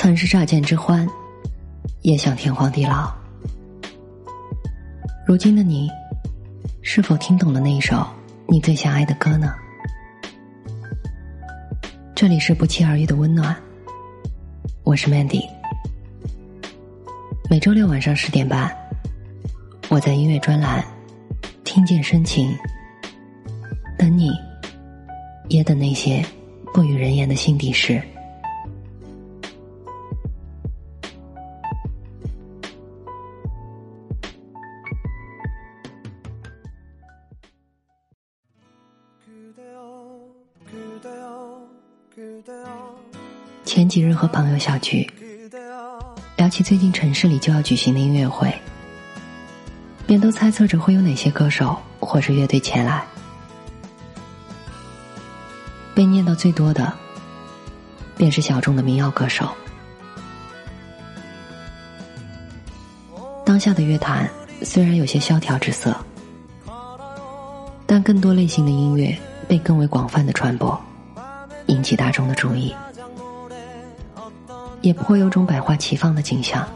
曾是乍见之欢，也想天荒地老。如今的你，是否听懂了那一首你最想爱的歌呢？这里是不期而遇的温暖，我是 Mandy。每周六晚上十点半，我在音乐专栏听见深情，等你，也等那些不与人言的心底事。几日和朋友小聚，聊起最近城市里就要举行的音乐会，便都猜测着会有哪些歌手或是乐队前来。被念到最多的，便是小众的民谣歌手。当下的乐坛虽然有些萧条之色，但更多类型的音乐被更为广泛的传播，引起大众的注意。也颇有种百花齐放的景象。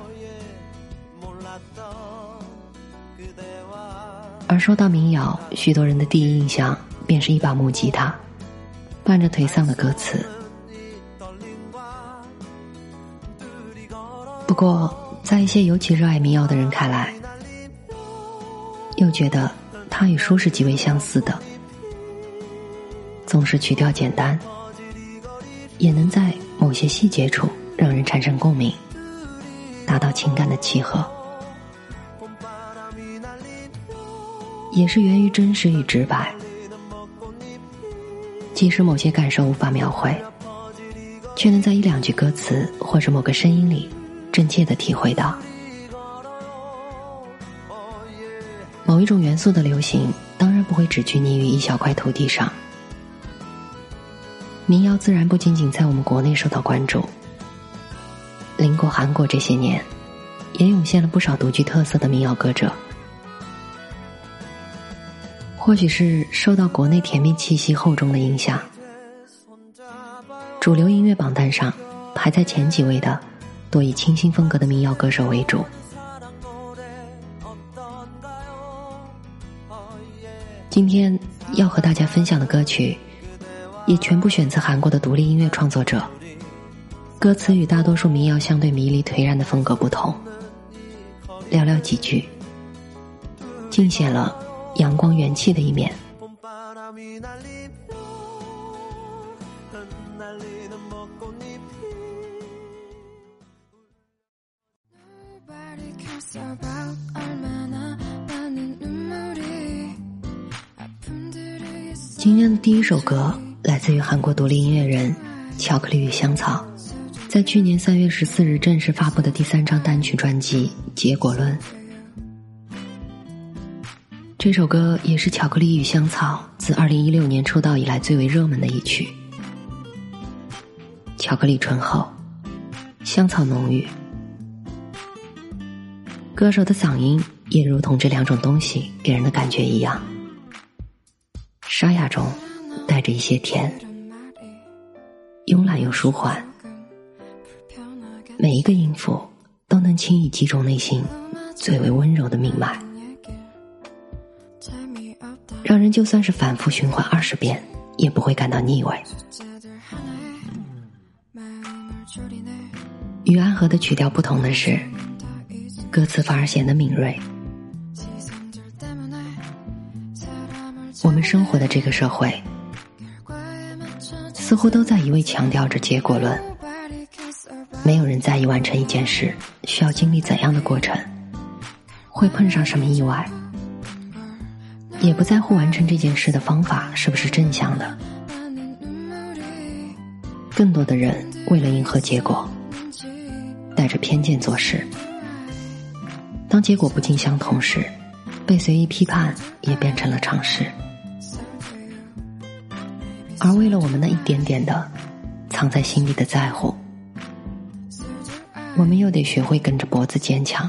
而说到民谣，许多人的第一印象便是一把木吉他，伴着颓丧的歌词。不过，在一些尤其热爱民谣的人看来，又觉得它与书是极为相似的，总是曲调简单，也能在某些细节处。让人产生共鸣，达到情感的契合，也是源于真实与直白。即使某些感受无法描绘，却能在一两句歌词或者某个声音里，真切的体会到。某一种元素的流行，当然不会只拘泥于一小块土地上。民谣自然不仅仅在我们国内受到关注。过韩国这些年，也涌现了不少独具特色的民谣歌者。或许是受到国内甜蜜气息厚重的影响，主流音乐榜单上排在前几位的，多以清新风格的民谣歌手为主。今天要和大家分享的歌曲，也全部选自韩国的独立音乐创作者。歌词与大多数民谣相对迷离颓然的风格不同，寥寥几句，尽显了阳光元气的一面。今天的第一首歌来自于韩国独立音乐人巧克力与香草。在去年三月十四日正式发布的第三张单曲专辑《结果论》，这首歌也是巧克力与香草自二零一六年出道以来最为热门的一曲。巧克力醇厚，香草浓郁，歌手的嗓音也如同这两种东西给人的感觉一样，沙哑中带着一些甜，慵懒又舒缓。每一个音符都能轻易击中内心最为温柔的命脉，让人就算是反复循环二十遍也不会感到腻味。与安和的曲调不同的是，歌词反而显得敏锐。我们生活的这个社会，似乎都在一味强调着结果论。人在意完成一件事需要经历怎样的过程，会碰上什么意外，也不在乎完成这件事的方法是不是正向的。更多的人为了迎合结果，带着偏见做事。当结果不尽相同时，被随意批判也变成了常识。而为了我们那一点点的藏在心里的在乎。我们又得学会跟着脖子坚强。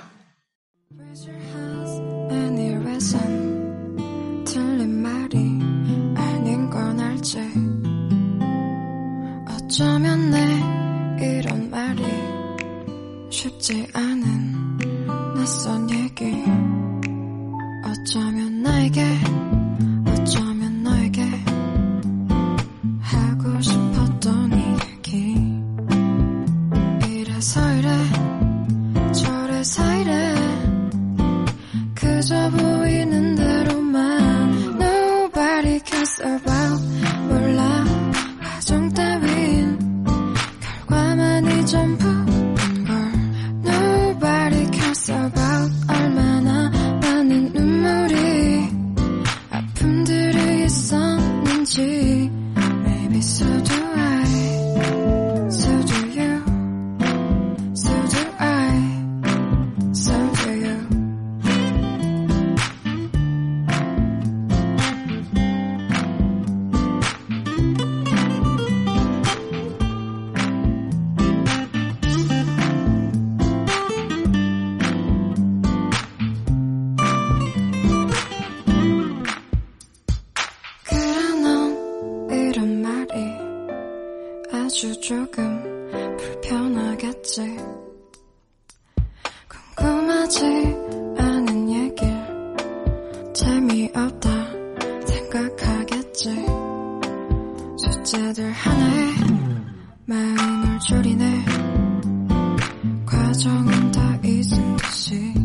마음을 줄이네. 과정은 다 있은 듯이.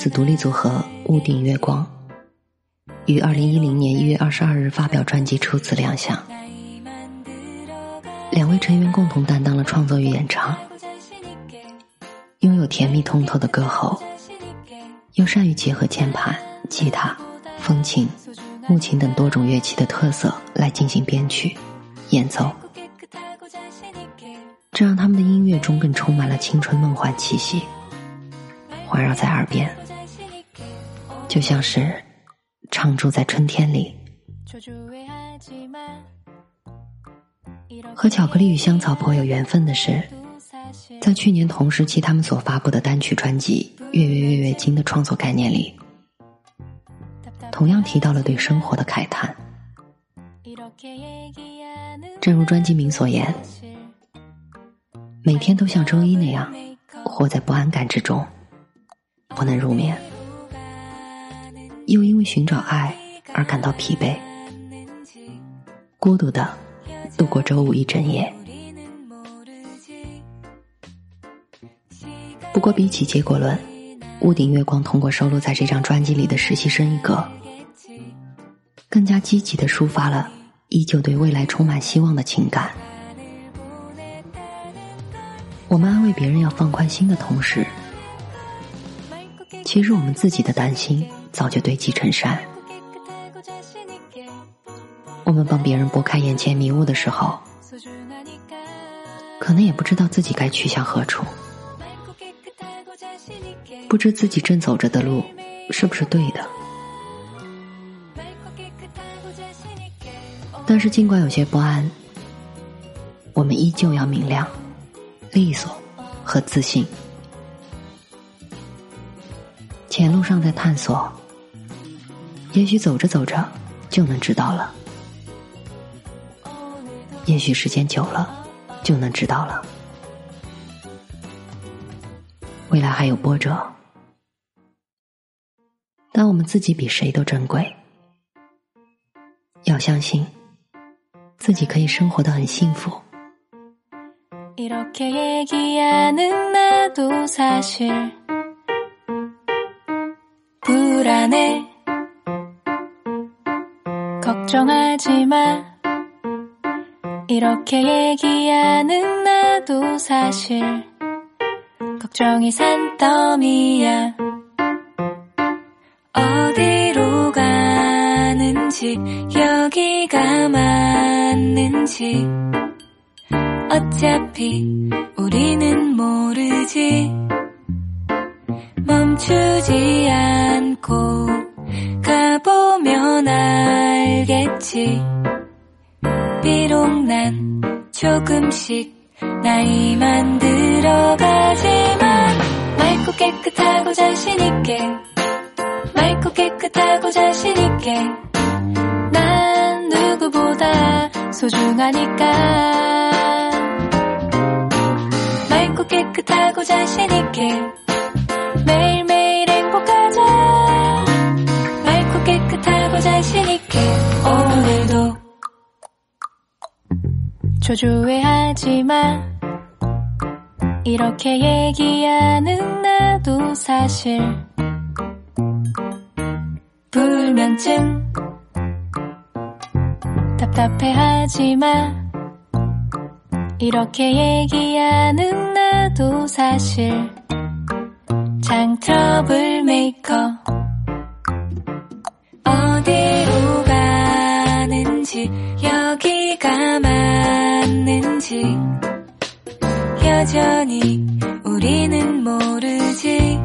子独立组合屋顶月光于二零一零年一月二十二日发表专辑，初次亮相。两位成员共同担当了创作与演唱，拥有甜蜜通透的歌喉，又善于结合键盘、吉他、风琴、木琴等多种乐器的特色来进行编曲、演奏，这让他们的音乐中更充满了青春梦幻气息。环绕在耳边，就像是常驻在春天里。和巧克力与香草颇有缘分的是，在去年同时期他们所发布的单曲专辑《月月月月经》的创作概念里，同样提到了对生活的慨叹。正如专辑名所言，每天都像周一那样，活在不安感之中。不能入眠，又因为寻找爱而感到疲惫，孤独的度过周五一整夜。不过，比起结果论，屋顶月光通过收录在这张专辑里的实习生一歌，更加积极的抒发了依旧对未来充满希望的情感。我们安慰别人要放宽心的同时。其实我们自己的担心早就堆积成山。我们帮别人拨开眼前迷雾的时候，可能也不知道自己该去向何处，不知自己正走着的路是不是对的。但是尽管有些不安，我们依旧要明亮、利索和自信。前路上在探索，也许走着走着就能知道了；也许时间久了就能知道了。未来还有波折，但我们自己比谁都珍贵。要相信，自己可以生活的很幸福。 걱정하지 마. 이렇게 얘기하는 나도 사실 걱정이 산더미야. 어디로 가는지 여기가 맞는지 어차피 우리는 모르지. 멈추지 않고 알겠지 비록 난 조금씩 나이만 들어가지만 맑고 깨끗하고 자신있게 맑고 깨끗하고 자신있게 난 누구보다 소중하니까. 맑고 깨끗하고 자신있게 조조해하지 마. 이렇게 얘기하는 나도 사실. 불면증 답답해하지 마. 이렇게 얘기하는 나도 사실. 장 트러블 메이커. 어디로 가는지 여전히 우리는 모르지.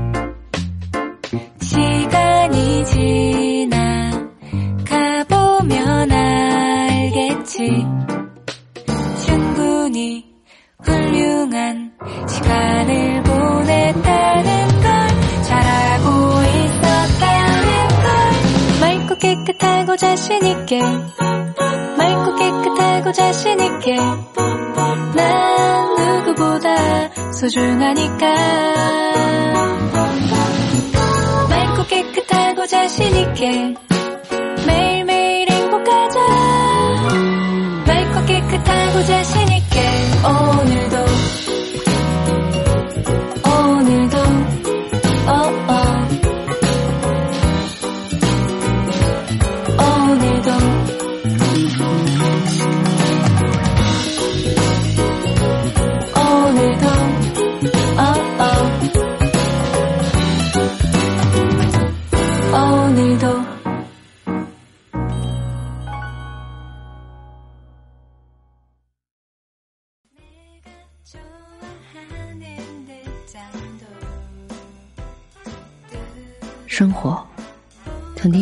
시간이 지나 가보면 알겠지. 충분히 훌륭한 시간을 보냈다는 걸잘 알고 있었다는 걸. 맑고 깨끗하고 자신있게 맑고 깨끗하고 자신있게. 난 누구보다 소중하니까. 맑고 깨끗하고 자신있게 매일매일 행복하자. 맑고 깨끗하고 자신있게 오늘도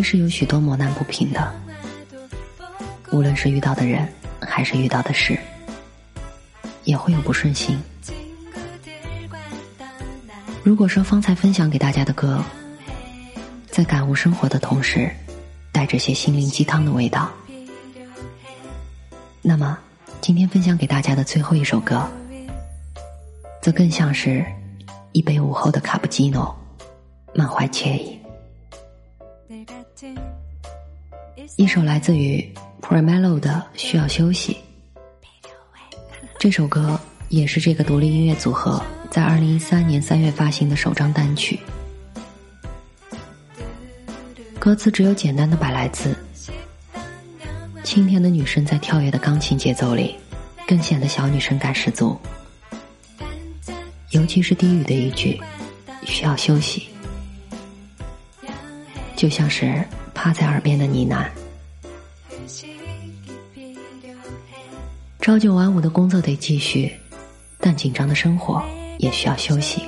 是有许多磨难不平的，无论是遇到的人还是遇到的事，也会有不顺心。如果说方才分享给大家的歌，在感悟生活的同时，带着些心灵鸡汤的味道，那么今天分享给大家的最后一首歌，则更像是一杯午后的卡布奇诺，满怀惬意。一首来自于 Primelo 的《需要休息》。这首歌也是这个独立音乐组合在二零一三年三月发行的首张单曲。歌词只有简单的百来字，清甜的女声在跳跃的钢琴节奏里，更显得小女生感十足。尤其是低语的一句“需要休息”，就像是趴在耳边的呢喃。朝九晚五的工作得继续，但紧张的生活也需要休息。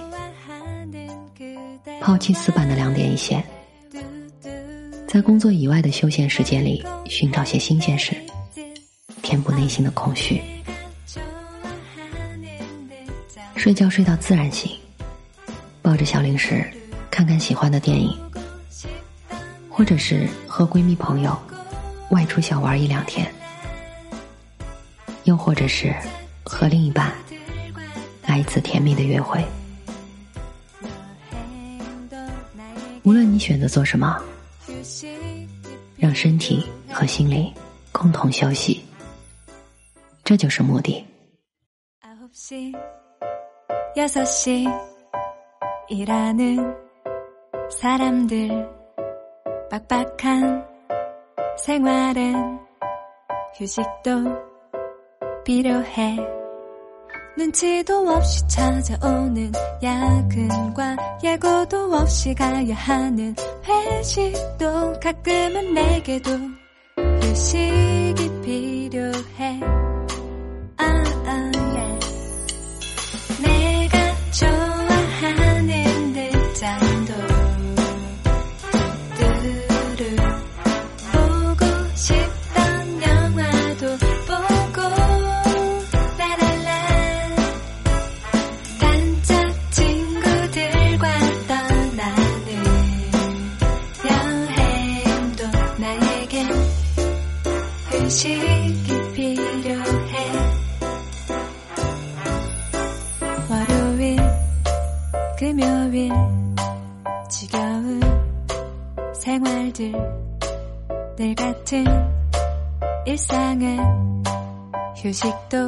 抛弃死板的两点一线，在工作以外的休闲时间里寻找些新鲜事，填补内心的空虚。睡觉睡到自然醒，抱着小零食看看喜欢的电影，或者是和闺蜜朋友外出小玩一两天。又或者是和另一半来一次甜蜜的约会。无论你选择做什么，让身体和心灵共同休息，这就是目的。 여섯시일하는사람들 빡빡한 생활은 휴식도 필요해. 눈치도 없이 찾아오는 야근과 예고도 없이 가야 하는 회식도 가끔은 내게도 휴식이 필요해. 금요일 지겨운 생활들 늘 같은 일상은 휴식도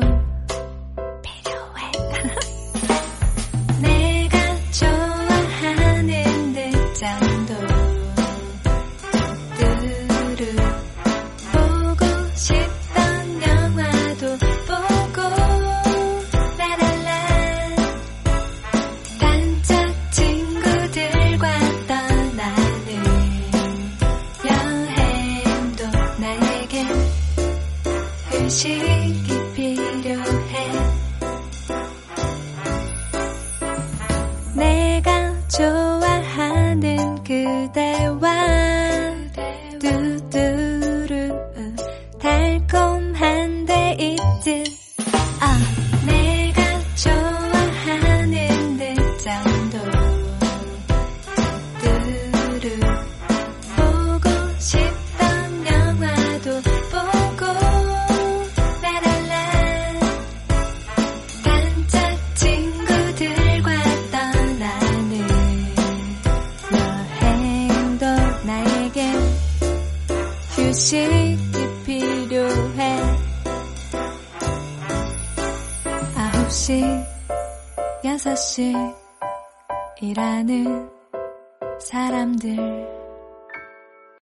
이라는 사람들.